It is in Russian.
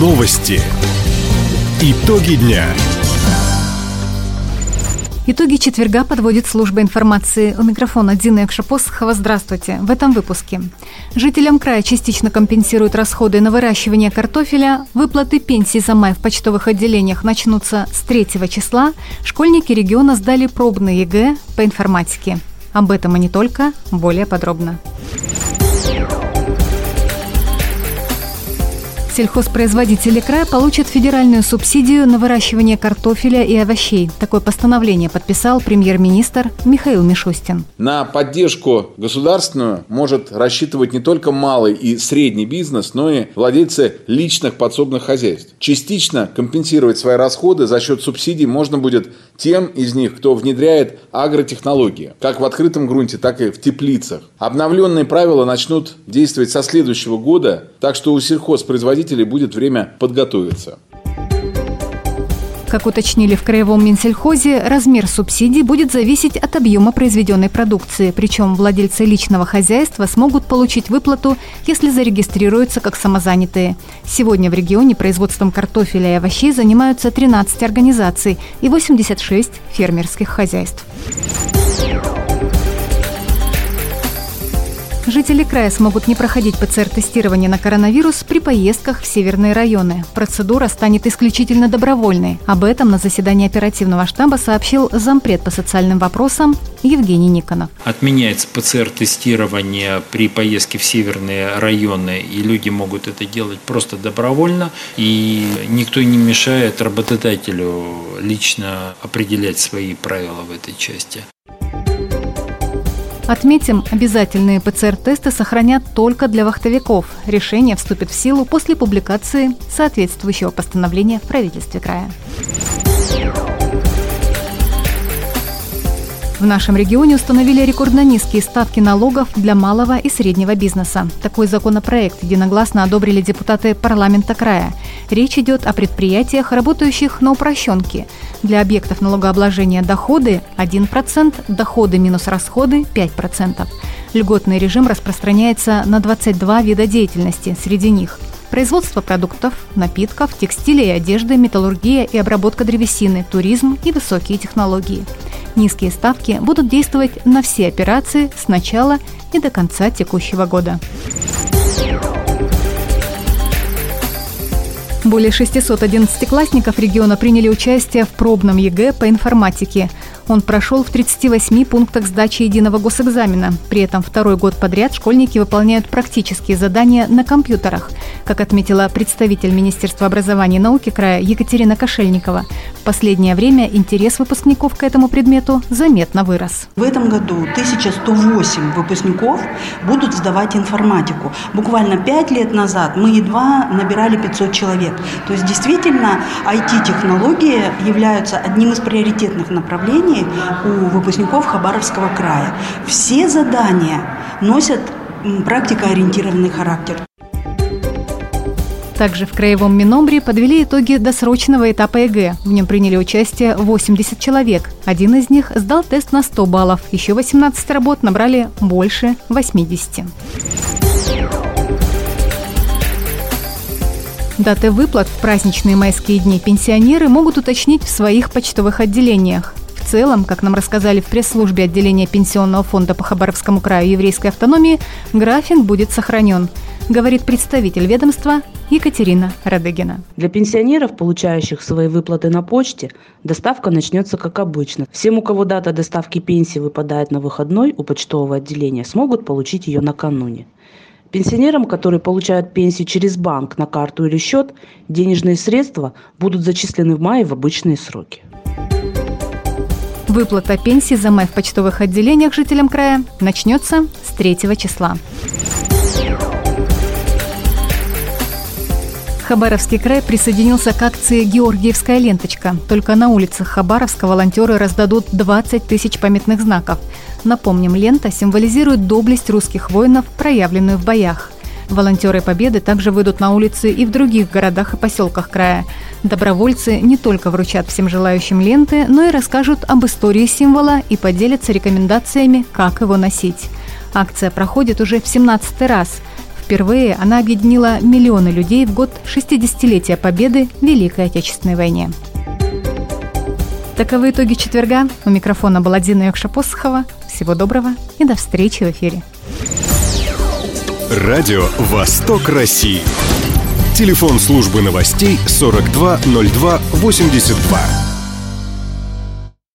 Новости. Итоги дня. Итоги четверга подводит служба информации. У микрофона Дина Якшапосхова. Здравствуйте. В этом выпуске. Жителям края частично компенсируют расходы на выращивание картофеля. Выплаты пенсий за май в почтовых отделениях начнутся с 3 числа. Школьники региона сдали пробные ЕГЭ по информатике. Об этом и не только, более подробно. Сельхозпроизводители края получат федеральную субсидию на выращивание картофеля и овощей. Такое постановление подписал премьер-министр Михаил Мишустин. На поддержку государственную может рассчитывать не только малый и средний бизнес, но и владельцы личных подсобных хозяйств. Частично компенсировать свои расходы за счет субсидий можно будет тем из них, кто внедряет агротехнологии, как в открытом грунте, так и в теплицах. Обновленные правила начнут действовать со следующего года, так что у сельхозпроизводителей производителей будет время подготовиться. Как уточнили в Краевом Минсельхозе, размер субсидий будет зависеть от объема произведенной продукции. Причем владельцы личного хозяйства смогут получить выплату, если зарегистрируются как самозанятые. Сегодня в регионе производством картофеля и овощей занимаются 13 организаций и 86 фермерских хозяйств. Жители края смогут не проходить ПЦР-тестирование на коронавирус при поездках в северные районы. Процедура станет исключительно добровольной. Об этом на заседании оперативного штаба сообщил зампред по социальным вопросам Евгений Никонов. Отменяется ПЦР-тестирование при поездке в северные районы, и люди могут это делать просто добровольно, и никто не мешает работодателю лично определять свои правила в этой части. Отметим, обязательные ПЦР-тесты сохранят только для вахтовиков. Решение вступит в силу после публикации соответствующего постановления в правительстве края. В нашем регионе установили рекордно низкие ставки налогов для малого и среднего бизнеса. Такой законопроект единогласно одобрили депутаты парламента края. Речь идет о предприятиях, работающих на упрощенке. Для объектов налогообложения доходы 1%, доходы минус расходы 5%. Льготный режим распространяется на 22 вида деятельности, среди них – производство продуктов, напитков, текстиля и одежды, металлургия и обработка древесины, туризм и высокие технологии – Низкие ставки будут действовать на все операции с начала и до конца текущего года. Более 600 одиннадцатиклассников региона приняли участие в пробном ЕГЭ по информатике. Он прошел в 38 пунктах сдачи единого госэкзамена. При этом второй год подряд школьники выполняют практические задания на компьютерах. Как отметила представитель Министерства образования и науки края Екатерина Кошельникова, в последнее время интерес выпускников к этому предмету заметно вырос. В этом году 1108 выпускников будут сдавать информатику. Буквально 5 лет назад мы едва набирали 500 человек. То есть действительно IT-технологии являются одним из приоритетных направлений у выпускников Хабаровского края. Все задания носят практикоориентированный характер. Также в Краевом Минобре подвели итоги досрочного этапа ЕГЭ. В нем приняли участие 80 человек. Один из них сдал тест на 100 баллов. Еще 18 работ набрали больше 80. Даты выплат в праздничные майские дни пенсионеры могут уточнить в своих почтовых отделениях целом, как нам рассказали в пресс-службе отделения Пенсионного фонда по Хабаровскому краю еврейской автономии, график будет сохранен, говорит представитель ведомства Екатерина Радыгина. Для пенсионеров, получающих свои выплаты на почте, доставка начнется как обычно. Всем, у кого дата доставки пенсии выпадает на выходной у почтового отделения, смогут получить ее накануне. Пенсионерам, которые получают пенсию через банк на карту или счет, денежные средства будут зачислены в мае в обычные сроки. Выплата пенсии за май в почтовых отделениях жителям края начнется с 3 числа. Хабаровский край присоединился к акции «Георгиевская ленточка». Только на улицах Хабаровска волонтеры раздадут 20 тысяч памятных знаков. Напомним, лента символизирует доблесть русских воинов, проявленную в боях – Волонтеры Победы также выйдут на улицы и в других городах и поселках края. Добровольцы не только вручат всем желающим ленты, но и расскажут об истории символа и поделятся рекомендациями, как его носить. Акция проходит уже в 17 раз. Впервые она объединила миллионы людей в год 60-летия Победы в Великой Отечественной войне. Таковы итоги четверга. У микрофона была Дина Якшапосхова. Всего доброго и до встречи в эфире. Радио «Восток России». Телефон службы новостей 420282.